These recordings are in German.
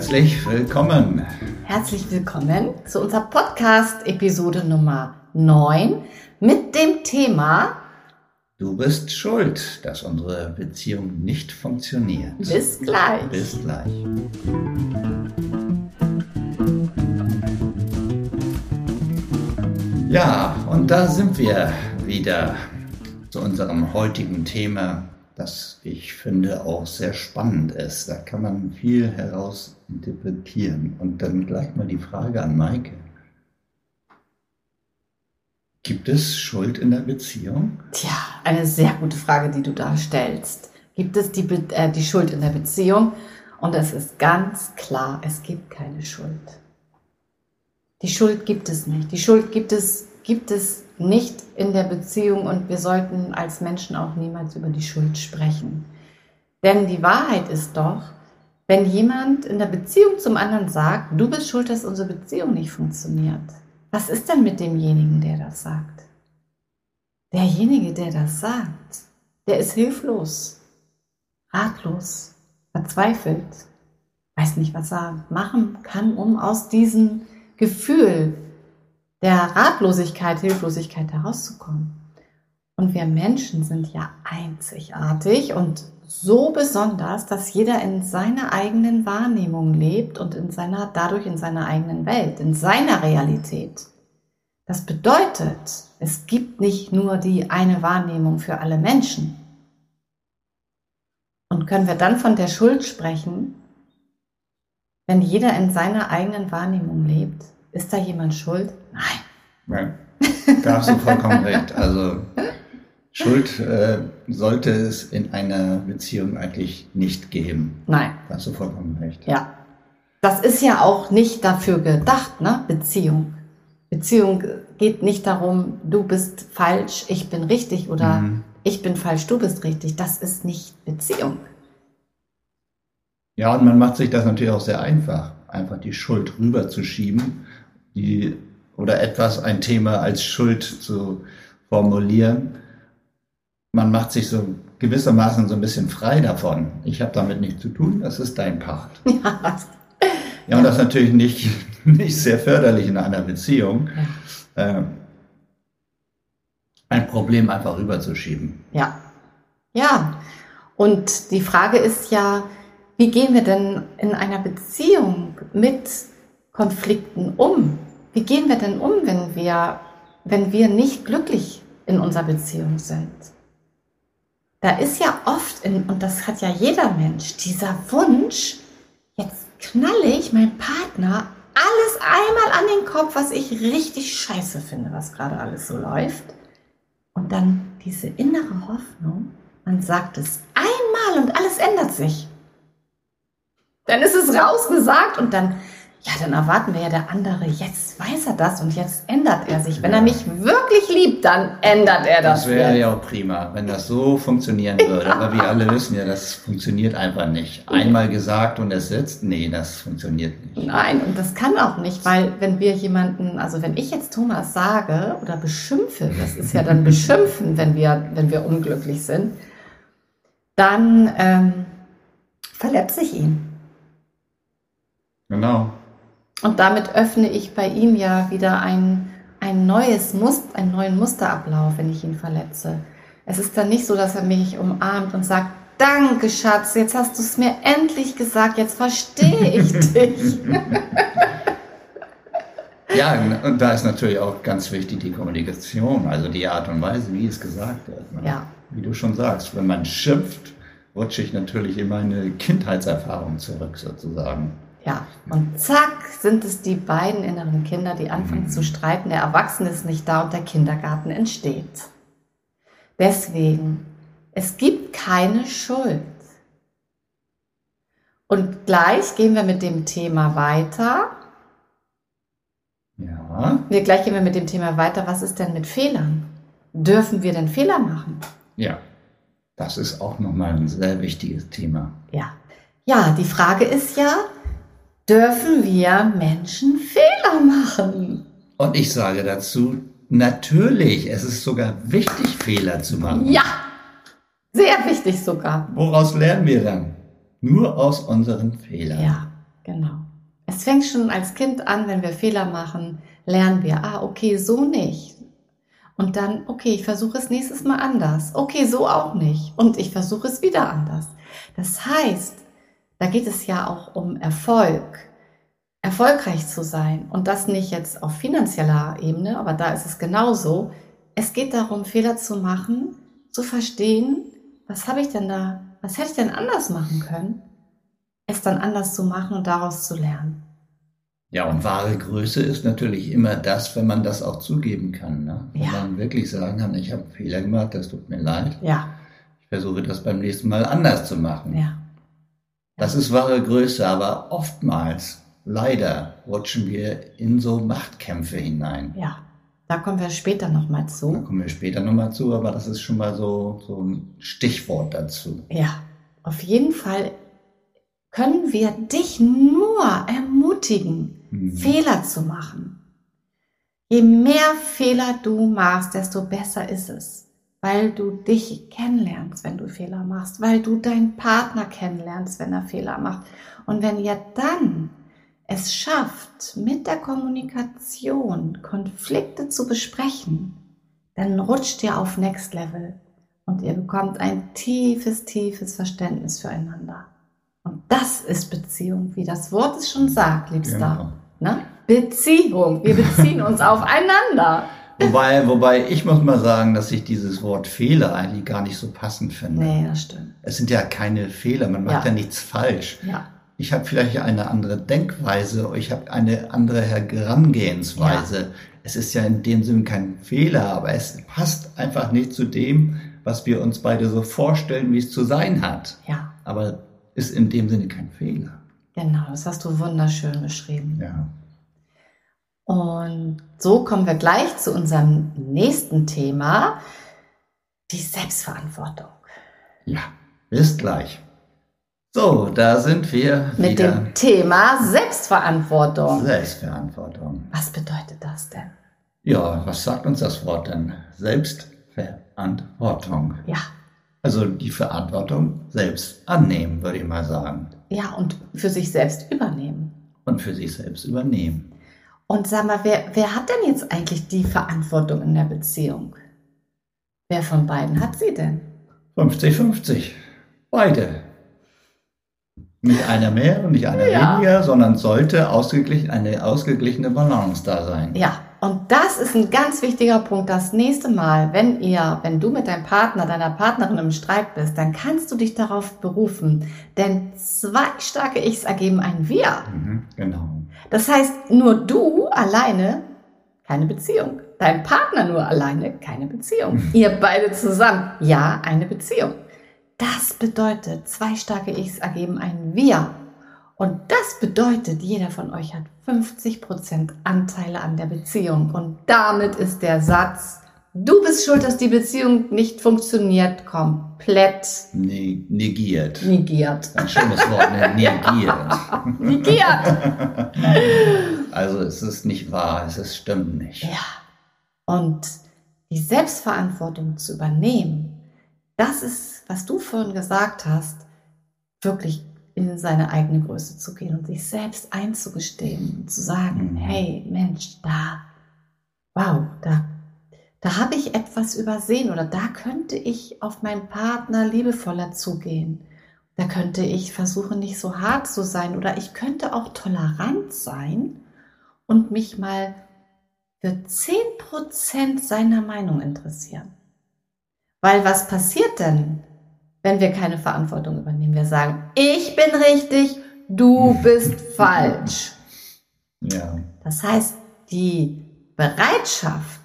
Herzlich willkommen. Herzlich willkommen zu unserer Podcast-Episode Nummer 9 mit dem Thema Du bist schuld, dass unsere Beziehung nicht funktioniert. Bis gleich. Bis gleich. Ja, und da sind wir wieder zu unserem heutigen Thema, das ich finde auch sehr spannend ist. Da kann man viel heraus interpretieren. Und dann gleich mal die Frage an Maike. Gibt es Schuld in der Beziehung? Tja, eine sehr gute Frage, die du da stellst. Gibt es die, äh, die Schuld in der Beziehung? Und es ist ganz klar, es gibt keine Schuld. Die Schuld gibt es nicht. Die Schuld gibt es, gibt es nicht in der Beziehung und wir sollten als Menschen auch niemals über die Schuld sprechen. Denn die Wahrheit ist doch, wenn jemand in der Beziehung zum anderen sagt, du bist schuld, dass unsere Beziehung nicht funktioniert, was ist denn mit demjenigen, der das sagt? Derjenige, der das sagt, der ist hilflos, ratlos, verzweifelt, weiß nicht, was er machen kann, um aus diesem Gefühl der Ratlosigkeit, Hilflosigkeit herauszukommen. Und wir Menschen sind ja einzigartig und so besonders, dass jeder in seiner eigenen Wahrnehmung lebt und in seiner, dadurch in seiner eigenen Welt, in seiner Realität. Das bedeutet, es gibt nicht nur die eine Wahrnehmung für alle Menschen. Und können wir dann von der Schuld sprechen, wenn jeder in seiner eigenen Wahrnehmung lebt? Ist da jemand schuld? Nein. Nein, da hast du vollkommen recht. Also Schuld äh, sollte es in einer Beziehung eigentlich nicht geben. Nein. Da hast du vollkommen recht. Ja. Das ist ja auch nicht dafür gedacht, ne? Beziehung. Beziehung geht nicht darum, du bist falsch, ich bin richtig oder mhm. ich bin falsch, du bist richtig. Das ist nicht Beziehung. Ja, und man macht sich das natürlich auch sehr einfach, einfach die Schuld rüberzuschieben, die oder etwas, ein Thema als Schuld zu formulieren man macht sich so gewissermaßen so ein bisschen frei davon. Ich habe damit nichts zu tun, das ist dein Part. Ja, ja und das ist natürlich nicht, nicht sehr förderlich in einer Beziehung. Ja. Ähm, ein Problem einfach rüberzuschieben. Ja. Ja. Und die Frage ist ja, wie gehen wir denn in einer Beziehung mit Konflikten um? Wie gehen wir denn um, wenn wir, wenn wir nicht glücklich in unserer Beziehung sind? da ist ja oft, in, und das hat ja jeder Mensch, dieser Wunsch, jetzt knalle ich meinem Partner alles einmal an den Kopf, was ich richtig scheiße finde, was gerade alles so läuft. Und dann diese innere Hoffnung, man sagt es einmal und alles ändert sich. Dann ist es rausgesagt und dann ja, dann erwarten wir ja der andere, jetzt weiß er das und jetzt ändert er sich. Wenn ja. er mich wirklich liebt, dann ändert er das. Das wäre ja auch prima, wenn das so funktionieren würde. Ja. Aber wir alle wissen ja, das funktioniert einfach nicht. Einmal gesagt und es sitzt, nee, das funktioniert nicht. Nein, und das kann auch nicht, weil wenn wir jemanden, also wenn ich jetzt Thomas sage oder beschimpfe, das ist ja dann beschimpfen, wenn wir, wenn wir unglücklich sind, dann ähm, verletze ich ihn. Genau. Und damit öffne ich bei ihm ja wieder ein, ein neues Muster, einen neuen Musterablauf, wenn ich ihn verletze. Es ist dann nicht so, dass er mich umarmt und sagt, Danke, Schatz, jetzt hast du es mir endlich gesagt, jetzt verstehe ich dich. ja, und da ist natürlich auch ganz wichtig die Kommunikation, also die Art und Weise, wie es gesagt wird. Ja. Wie du schon sagst, wenn man schimpft, rutsche ich natürlich in meine Kindheitserfahrung zurück, sozusagen. Ja, und zack sind es die beiden inneren Kinder, die anfangen zu streiten. Der Erwachsene ist nicht da und der Kindergarten entsteht. Deswegen, es gibt keine Schuld. Und gleich gehen wir mit dem Thema weiter. Ja. Wir gleich gehen wir mit dem Thema weiter. Was ist denn mit Fehlern? Dürfen wir denn Fehler machen? Ja, das ist auch nochmal ein sehr wichtiges Thema. Ja. Ja, die Frage ist ja, dürfen wir Menschen Fehler machen. Und ich sage dazu, natürlich, es ist sogar wichtig, Fehler zu machen. Ja, sehr wichtig sogar. Woraus lernen wir dann? Nur aus unseren Fehlern. Ja, genau. Es fängt schon als Kind an, wenn wir Fehler machen, lernen wir, ah, okay, so nicht. Und dann, okay, ich versuche es nächstes Mal anders. Okay, so auch nicht. Und ich versuche es wieder anders. Das heißt, da geht es ja auch um Erfolg, erfolgreich zu sein. Und das nicht jetzt auf finanzieller Ebene, aber da ist es genauso. Es geht darum, Fehler zu machen, zu verstehen, was habe ich denn da, was hätte ich denn anders machen können, es dann anders zu machen und daraus zu lernen. Ja, und wahre Größe ist natürlich immer das, wenn man das auch zugeben kann. Ne? Wenn Ja. man wirklich sagen kann, ich habe Fehler gemacht, das tut mir leid. Ja, Ich versuche das beim nächsten Mal anders zu machen. ja, Das ist wahre Größe, aber oftmals, leider, rutschen wir in so Machtkämpfe hinein. ja. Da kommen wir später nochmal Da zu. kommen wir später nochmal zu, aber das ist schon mal so, so ein Stichwort dazu. Ja, auf jeden Fall können wir dich nur ermutigen, Mhm. Fehler zu machen. Je mehr Fehler du machst, desto besser ist es, weil du dich kennenlernst, wenn du Fehler machst, weil du deinen Partner kennenlernst, wenn er Fehler macht. Und wenn ihr dann es schafft, mit der Kommunikation Konflikte zu besprechen, dann rutscht ihr auf Next Level und ihr bekommt ein tiefes, tiefes Verständnis füreinander. Und das ist Beziehung, wie das Wort es schon sagt, Liebster. Genau. Ne? Beziehung. Wir beziehen uns aufeinander. Wobei, wobei ich muss mal sagen, dass ich dieses Wort Fehler eigentlich gar nicht so passend finde. Nee, das stimmt. Es sind ja keine Fehler, man macht ja, Ja. nichts falsch. Ja, Ich habe vielleicht eine andere Denkweise, ich habe eine andere Herangehensweise. Es ist ja in dem Sinne kein Fehler, aber es passt einfach nicht zu dem, was wir uns beide so vorstellen, wie es zu sein hat. ja, Aber ist in dem Sinne kein Fehler. genau. Das hast du wunderschön beschrieben. Ja. Und so kommen wir gleich zu unserem nächsten Thema, die Selbstverantwortung. Ja, bis gleich. So, da sind wir Mit wieder. dem Thema Selbstverantwortung. Selbstverantwortung. Was bedeutet das denn? Ja, was sagt uns das Wort denn? Selbstverantwortung. Ja, Also die Verantwortung selbst annehmen, würde ich mal sagen. ja, und für sich selbst übernehmen. Und für sich selbst übernehmen. Und sag mal, wer, wer hat denn jetzt eigentlich die Verantwortung in der Beziehung? Wer von beiden hat sie denn? 50-50. Beide. Nicht einer mehr und nicht einer Ja. weniger, sondern sollte ausgeglichen, eine ausgeglichene Balance da sein. Ja, und das ist ein ganz wichtiger Punkt. Das nächste Mal, wenn ihr, wenn du mit deinem Partner, deiner Partnerin im Streit bist, dann kannst du dich darauf berufen. Denn zwei starke Ichs ergeben ein Wir. Mhm, genau. Das heißt, nur du alleine keine Beziehung. Dein Partner nur alleine keine Beziehung. Ihr beide zusammen, ja, eine Beziehung. Das bedeutet, zwei starke Ichs ergeben ein Wir. Und das bedeutet, jeder von euch hat 50% Anteile an der Beziehung. Und damit ist der Satz, du bist schuld, dass die Beziehung nicht funktioniert, komplett Ne negiert. negiert. Ein schönes Wort, ne? negiert. Negiert! Also es ist nicht wahr, es ist, stimmt nicht. Ja. Und die Selbstverantwortung zu übernehmen, das ist, was du vorhin gesagt hast, wirklich in seine eigene Größe zu gehen und sich selbst einzugestehen und zu sagen, Mhm. hey Mensch, da, wow, da, da habe ich etwas übersehen oder da könnte ich auf meinen Partner liebevoller zugehen. Da könnte ich versuchen, nicht so hart zu sein oder ich könnte auch tolerant sein und mich mal für 10% seiner Meinung interessieren. Weil was passiert denn, wenn wir keine Verantwortung übernehmen? Wir sagen, ich bin richtig, du bist falsch. Ja. Das heißt, die Bereitschaft,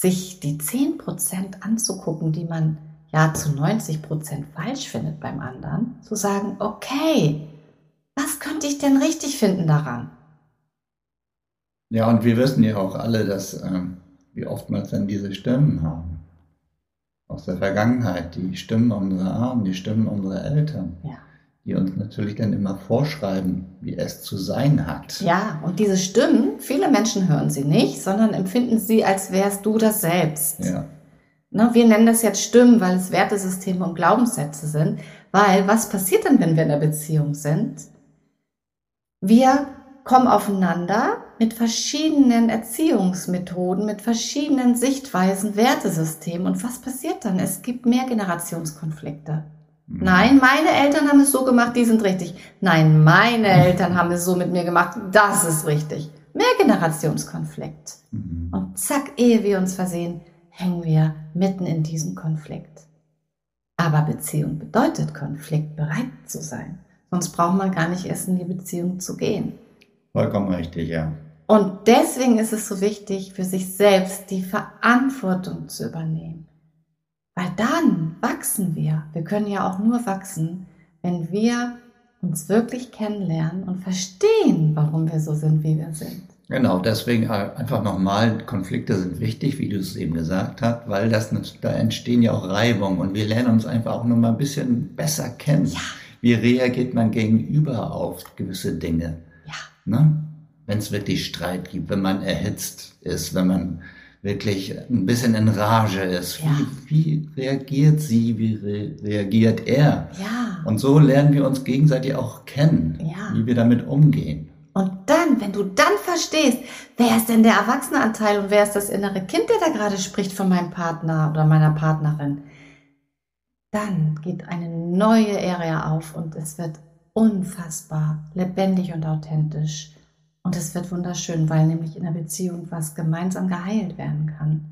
sich die 10% anzugucken, die man ja zu 90% falsch findet beim anderen, zu sagen, okay, was könnte ich denn richtig finden daran? Ja, und wir wissen ja auch alle, dass ähm, wir oftmals dann diese Stimmen haben. Aus der Vergangenheit, die Stimmen unserer Ahnen, die Stimmen unserer Eltern, Ja. Die uns natürlich dann immer vorschreiben, wie es zu sein hat. Ja, und diese Stimmen, viele Menschen hören sie nicht, sondern empfinden sie, als wärst du das selbst. Ja. Ne, wir nennen das jetzt Stimmen, weil es Wertesysteme und Glaubenssätze sind. Weil was passiert denn, wenn wir in der Beziehung sind? Wir kommen aufeinander mit verschiedenen Erziehungsmethoden, mit verschiedenen Sichtweisen, Wertesystemen. Und was passiert dann? Es gibt mehr Generationskonflikte. Mhm. Nein, meine Eltern haben es so gemacht, die sind richtig. Nein, meine Eltern haben es so mit mir gemacht, das ist richtig. Mehr Generationskonflikt. Mhm. Und zack, ehe wir uns versehen, hängen wir mitten in diesem Konflikt. Aber Beziehung bedeutet, konfliktbereit zu sein. Sonst braucht man gar nicht erst in die Beziehung zu gehen. Vollkommen richtig, ja. Und deswegen ist es so wichtig, für sich selbst die Verantwortung zu übernehmen. Weil dann wachsen wir. Wir können ja auch nur wachsen, wenn wir uns wirklich kennenlernen und verstehen, warum wir so sind, wie wir sind. Genau, deswegen einfach nochmal, Konflikte sind wichtig, wie du es eben gesagt hast, weil das, da entstehen ja auch Reibungen und wir lernen uns einfach auch nochmal ein bisschen besser kennen. Ja. Wie reagiert man gegenüber auf gewisse Dinge? Ja. Ne? Wenn es wirklich Streit gibt, wenn man erhitzt ist, wenn man wirklich ein bisschen in Rage ist. Ja. Wie, wie, reagiert sie, wie re reagiert er? Ja. Und so lernen wir uns gegenseitig auch kennen, ja. wie wir damit umgehen. Und dann, wenn du dann verstehst, wer ist denn der Erwachsenenanteil und wer ist das innere Kind, der da gerade spricht von meinem Partner oder meiner Partnerin, dann geht eine neue Ära auf und es wird unfassbar lebendig und authentisch. Und es wird wunderschön, weil nämlich in der Beziehung was gemeinsam geheilt werden kann.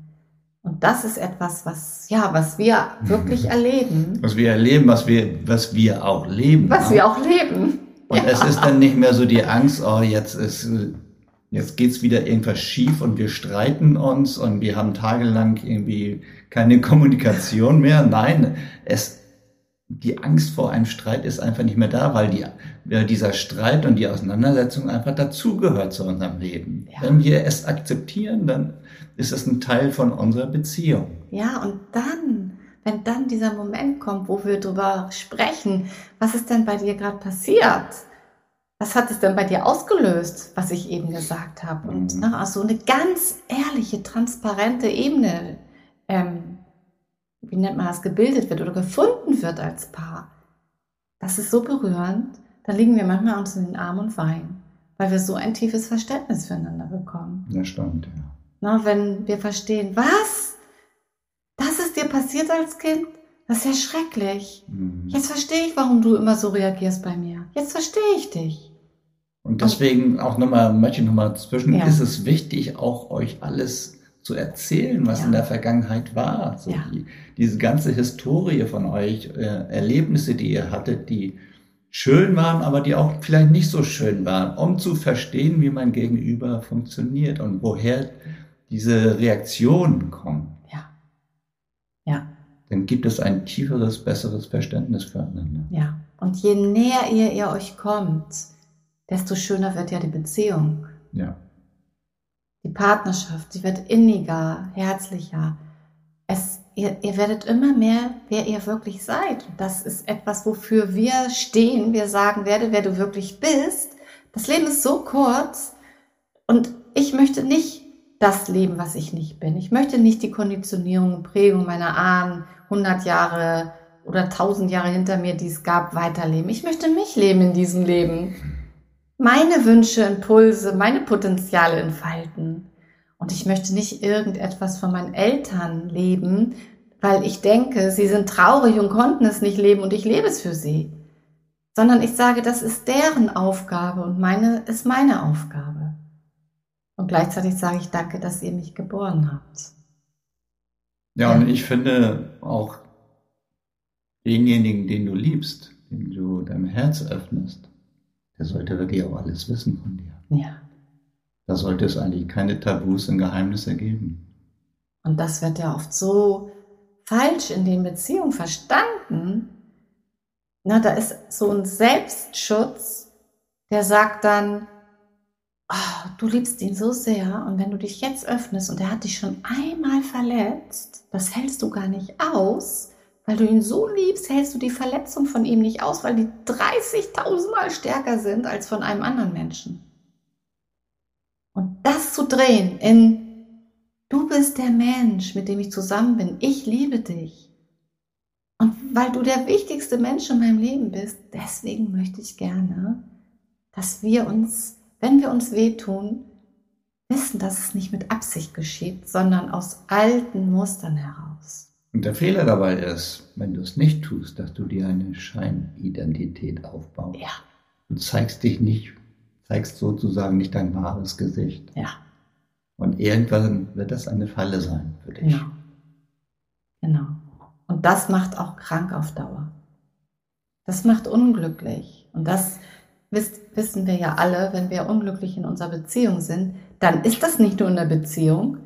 Und das ist etwas, was, ja, was wir wirklich erleben. Was wir erleben, was wir, was wir auch leben. Was auch. wir auch leben. Und ja. es ist dann nicht mehr so die Angst, oh, jetzt ist, jetzt geht's wieder irgendwas schief und wir streiten uns und wir haben tagelang irgendwie keine Kommunikation mehr. Nein, es, die Angst vor einem Streit ist einfach nicht mehr da, weil die, dieser Streit und die Auseinandersetzung einfach dazugehört zu unserem Leben. Ja. Wenn wir es akzeptieren, dann ist es ein Teil von unserer Beziehung. Ja, und dann, wenn dann dieser Moment kommt, wo wir darüber sprechen, was ist denn bei dir gerade passiert? Was hat es denn bei dir ausgelöst, was ich eben gesagt habe? Und mhm. ne, also eine ganz ehrliche, transparente Ebene ähm, wie nennt man das, gebildet wird oder gefunden wird als Paar, das ist so berührend, da liegen wir manchmal uns in den Armen und weinen, weil wir so ein tiefes Verständnis füreinander bekommen. Das stimmt, ja. Na, wenn wir verstehen, was? Das ist dir passiert als Kind? Das ist ja schrecklich. Mhm. Jetzt verstehe ich, warum du immer so reagierst bei mir. Jetzt verstehe ich dich. Und deswegen auch nochmal, möchte ich nochmal zwischen, ja. ist es wichtig, auch euch alles zu erzählen, was ja. in der Vergangenheit war. So ja. die, diese ganze Historie von euch, äh, Erlebnisse, die ihr hattet, die schön waren, aber die auch vielleicht nicht so schön waren, um zu verstehen, wie mein Gegenüber funktioniert und woher diese Reaktionen kommen. Ja. Ja. Dann gibt es ein tieferes, besseres Verständnis füreinander. Ja. Und je näher ihr, ihr euch kommt, desto schöner wird ja die Beziehung. Ja. Partnerschaft, sie wird inniger, herzlicher. Es, ihr, ihr werdet immer mehr, wer ihr wirklich seid. Das ist etwas, wofür wir stehen. Wir sagen, werde, wer du wirklich bist. Das Leben ist so kurz und ich möchte nicht das leben, was ich nicht bin. Ich möchte nicht die Konditionierung und Prägung meiner Ahnen 100 Jahre oder 1000 Jahre hinter mir, die es gab, weiterleben. Ich möchte mich leben in diesem Leben meine Wünsche, Impulse, meine Potenziale entfalten. Und ich möchte nicht irgendetwas von meinen Eltern leben, weil ich denke, sie sind traurig und konnten es nicht leben und ich lebe es für sie. Sondern ich sage, das ist deren Aufgabe und meine ist meine Aufgabe. Und gleichzeitig sage ich danke, dass ihr mich geboren habt. Ja, und ich finde auch denjenigen, den du liebst, den du dein Herz öffnest, der sollte wirklich auch alles wissen von dir. Ja. Da sollte es eigentlich keine Tabus und Geheimnisse geben. Und das wird ja oft so falsch in den Beziehungen verstanden. Na, da ist so ein Selbstschutz, der sagt dann, oh, du liebst ihn so sehr und wenn du dich jetzt öffnest und er hat dich schon einmal verletzt, das hältst du gar nicht aus, weil du ihn so liebst, hältst du die Verletzung von ihm nicht aus, weil die 30.000 Mal stärker sind als von einem anderen Menschen. Und das zu drehen in, du bist der Mensch, mit dem ich zusammen bin, ich liebe dich. Und weil du der wichtigste Mensch in meinem Leben bist, deswegen möchte ich gerne, dass wir uns, wenn wir uns wehtun, wissen, dass es nicht mit Absicht geschieht, sondern aus alten Mustern heraus. Und der Fehler dabei ist, wenn du es nicht tust, dass du dir eine Scheinidentität aufbaust. Ja. Du zeigst dich nicht, zeigst sozusagen nicht dein wahres Gesicht. Ja. Und irgendwann wird das eine Falle sein für dich. Genau. Genau. Und das macht auch krank auf Dauer. Das macht unglücklich. Und das wissen wir ja alle, wenn wir unglücklich in unserer Beziehung sind, dann ist das nicht nur in der Beziehung,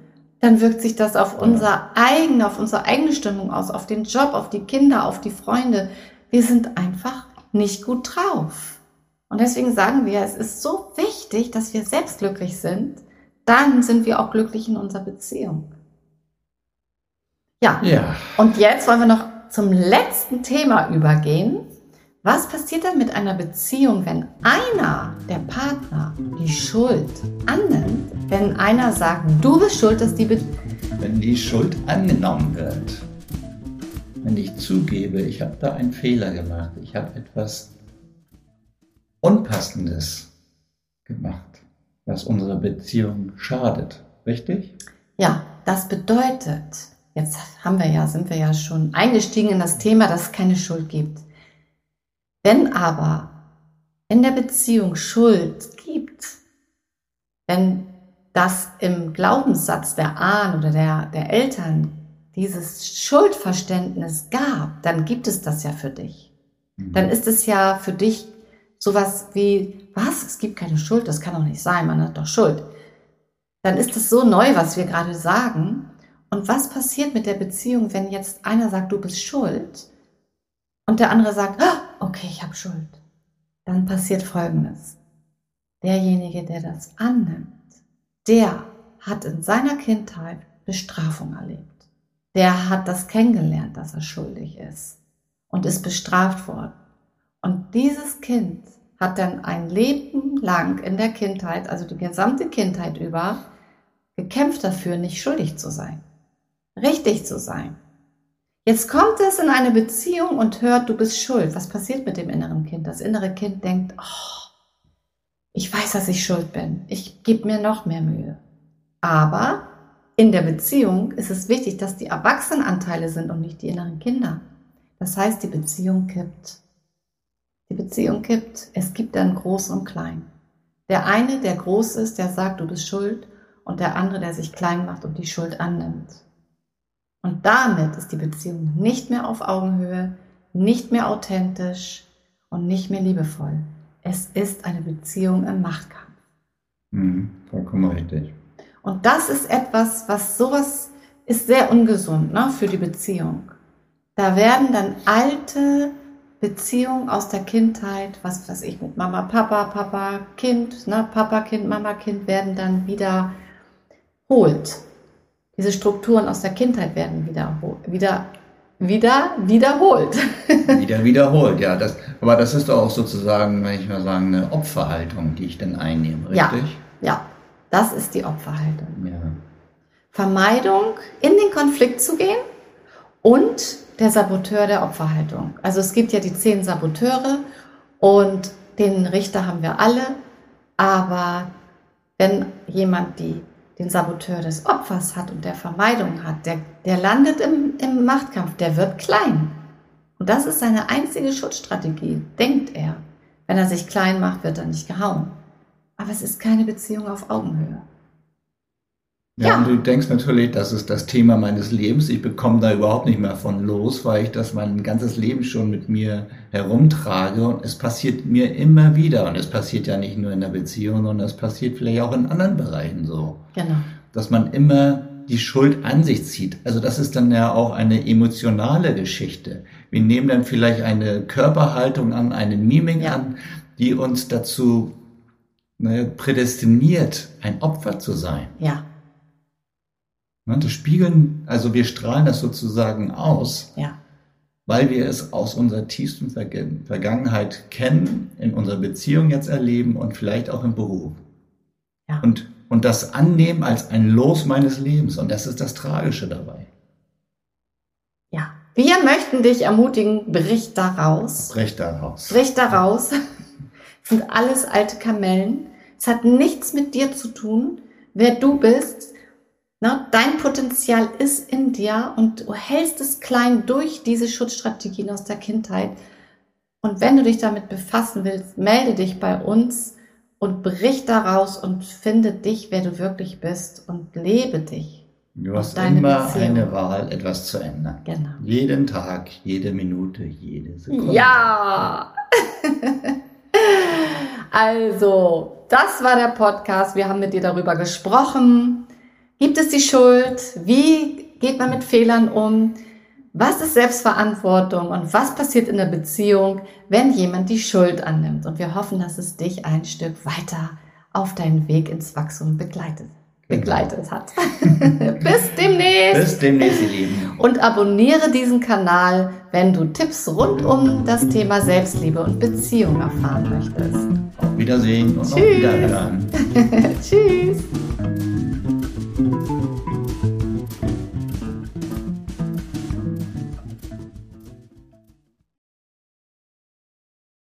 dann wirkt sich das auf unser eigene, auf unsere eigene Stimmung aus, auf den Job, auf die Kinder, auf die Freunde. Wir sind einfach nicht gut drauf. Und deswegen sagen wir, es ist so wichtig, dass wir selbst glücklich sind. Dann sind wir auch glücklich in unserer Beziehung. Ja. Ja. Und jetzt wollen wir noch zum letzten Thema übergehen. Was passiert dann mit einer Beziehung, wenn einer der Partner die Schuld annimmt? Wenn einer sagt, du bist schuld, dass die Be Wenn die Schuld angenommen wird. Wenn ich zugebe, ich habe da einen Fehler gemacht, ich habe etwas Unpassendes gemacht, was unserer Beziehung schadet. Richtig? Ja, das bedeutet, jetzt haben wir ja, sind wir ja schon eingestiegen in das Thema, dass es keine Schuld gibt. Wenn aber in der Beziehung Schuld gibt, wenn das im Glaubenssatz der Ahnen oder der, der Eltern dieses Schuldverständnis gab, dann gibt es das ja für dich. Mhm. Dann ist es ja für dich sowas wie, was? Es gibt keine Schuld, das kann doch nicht sein, man hat doch Schuld. Dann ist es so neu, was wir gerade sagen. Und was passiert mit der Beziehung, wenn jetzt einer sagt, du bist schuld und der andere sagt, oh, okay, ich habe Schuld, dann passiert Folgendes. Derjenige, der das annimmt, der hat in seiner Kindheit Bestrafung erlebt. Der hat das kennengelernt, dass er schuldig ist und ist bestraft worden. Und dieses Kind hat dann ein Leben lang in der Kindheit, also die gesamte Kindheit über, gekämpft dafür, nicht schuldig zu sein, richtig zu sein, Jetzt kommt es in eine Beziehung und hört, du bist schuld. Was passiert mit dem inneren Kind? Das innere Kind denkt, oh, ich weiß, dass ich schuld bin. Ich gebe mir noch mehr Mühe. Aber in der Beziehung ist es wichtig, dass die Erwachsenenanteile sind und nicht die inneren Kinder. Das heißt, die Beziehung kippt. Die Beziehung kippt. Es gibt dann Groß und Klein. Der eine, der groß ist, der sagt, du bist schuld, und der andere, der sich klein macht und die Schuld annimmt. Und damit ist die Beziehung nicht mehr auf Augenhöhe, nicht mehr authentisch und nicht mehr liebevoll. Es ist eine Beziehung im Machtkampf. Mhm, vollkommen richtig. Und das ist etwas, was sowas ist sehr ungesund ne, für die Beziehung. Da werden dann alte Beziehungen aus der Kindheit, was weiß ich, mit Mama, Papa, Papa, Kind, ne, Papa, Kind, Mama, Kind, werden dann wiederholt. Diese Strukturen aus der Kindheit werden wiederholt, wieder, wieder wiederholt. wieder wiederholt, ja. Das, aber das ist doch auch sozusagen, wenn ich mal sagen, eine Opferhaltung, die ich dann einnehme, richtig? Ja, ja. das ist die Opferhaltung. Ja. Vermeidung, in den Konflikt zu gehen und der Saboteur der Opferhaltung. Also es gibt ja die zehn Saboteure und den Richter haben wir alle, aber wenn jemand die den Saboteur des Opfers hat und der Vermeidung hat, der, der landet im, im Machtkampf, der wird klein. Und das ist seine einzige Schutzstrategie, denkt er. Wenn er sich klein macht, wird er nicht gehauen. Aber es ist keine Beziehung auf Augenhöhe. Ja, ja, und du denkst natürlich, das ist das Thema meines Lebens. Ich bekomme da überhaupt nicht mehr von los, weil ich das mein ganzes Leben schon mit mir herumtrage. Und es passiert mir immer wieder. Und es passiert ja nicht nur in der Beziehung, sondern es passiert vielleicht auch in anderen Bereichen so. Genau. Dass man immer die Schuld an sich zieht. Also das ist dann ja auch eine emotionale Geschichte. Wir nehmen dann vielleicht eine Körperhaltung an, eine Mimik ja. an, die uns dazu ne, prädestiniert, ein Opfer zu sein. Ja. Ne, das spiegeln, also wir strahlen das sozusagen aus, ja. weil wir es aus unserer tiefsten Vergangenheit kennen, in unserer Beziehung jetzt erleben und vielleicht auch im Beruf. Ja. Und, und das annehmen als ein Los meines Lebens. Und das ist das Tragische dabei. Ja. Wir möchten dich ermutigen, brich daraus. Brich daraus. Brich daraus. Das sind alles alte Kamellen. Es hat nichts mit dir zu tun, wer du bist. Na, dein Potenzial ist in dir und du hältst es klein durch diese Schutzstrategien aus der Kindheit. Und wenn du dich damit befassen willst, melde dich bei uns und brich daraus und finde dich, wer du wirklich bist und lebe dich. Du hast immer Beziehung. eine Wahl, etwas zu ändern. Genau. Jeden Tag, jede Minute, jede Sekunde. Ja! also, das war der Podcast. Wir haben mit dir darüber gesprochen. Gibt es die Schuld? Wie geht man mit Fehlern um? Was ist Selbstverantwortung und was passiert in der Beziehung, wenn jemand die Schuld annimmt? Und wir hoffen, dass es dich ein Stück weiter auf deinen Weg ins Wachstum begleitet, begleitet hat. Bis demnächst! Bis demnächst, ihr Lieben. Und abonniere diesen Kanal, wenn du Tipps rund um das Thema Selbstliebe und Beziehung erfahren möchtest. Auf Wiedersehen und auf Tschüss. Wiederhören. Tschüss.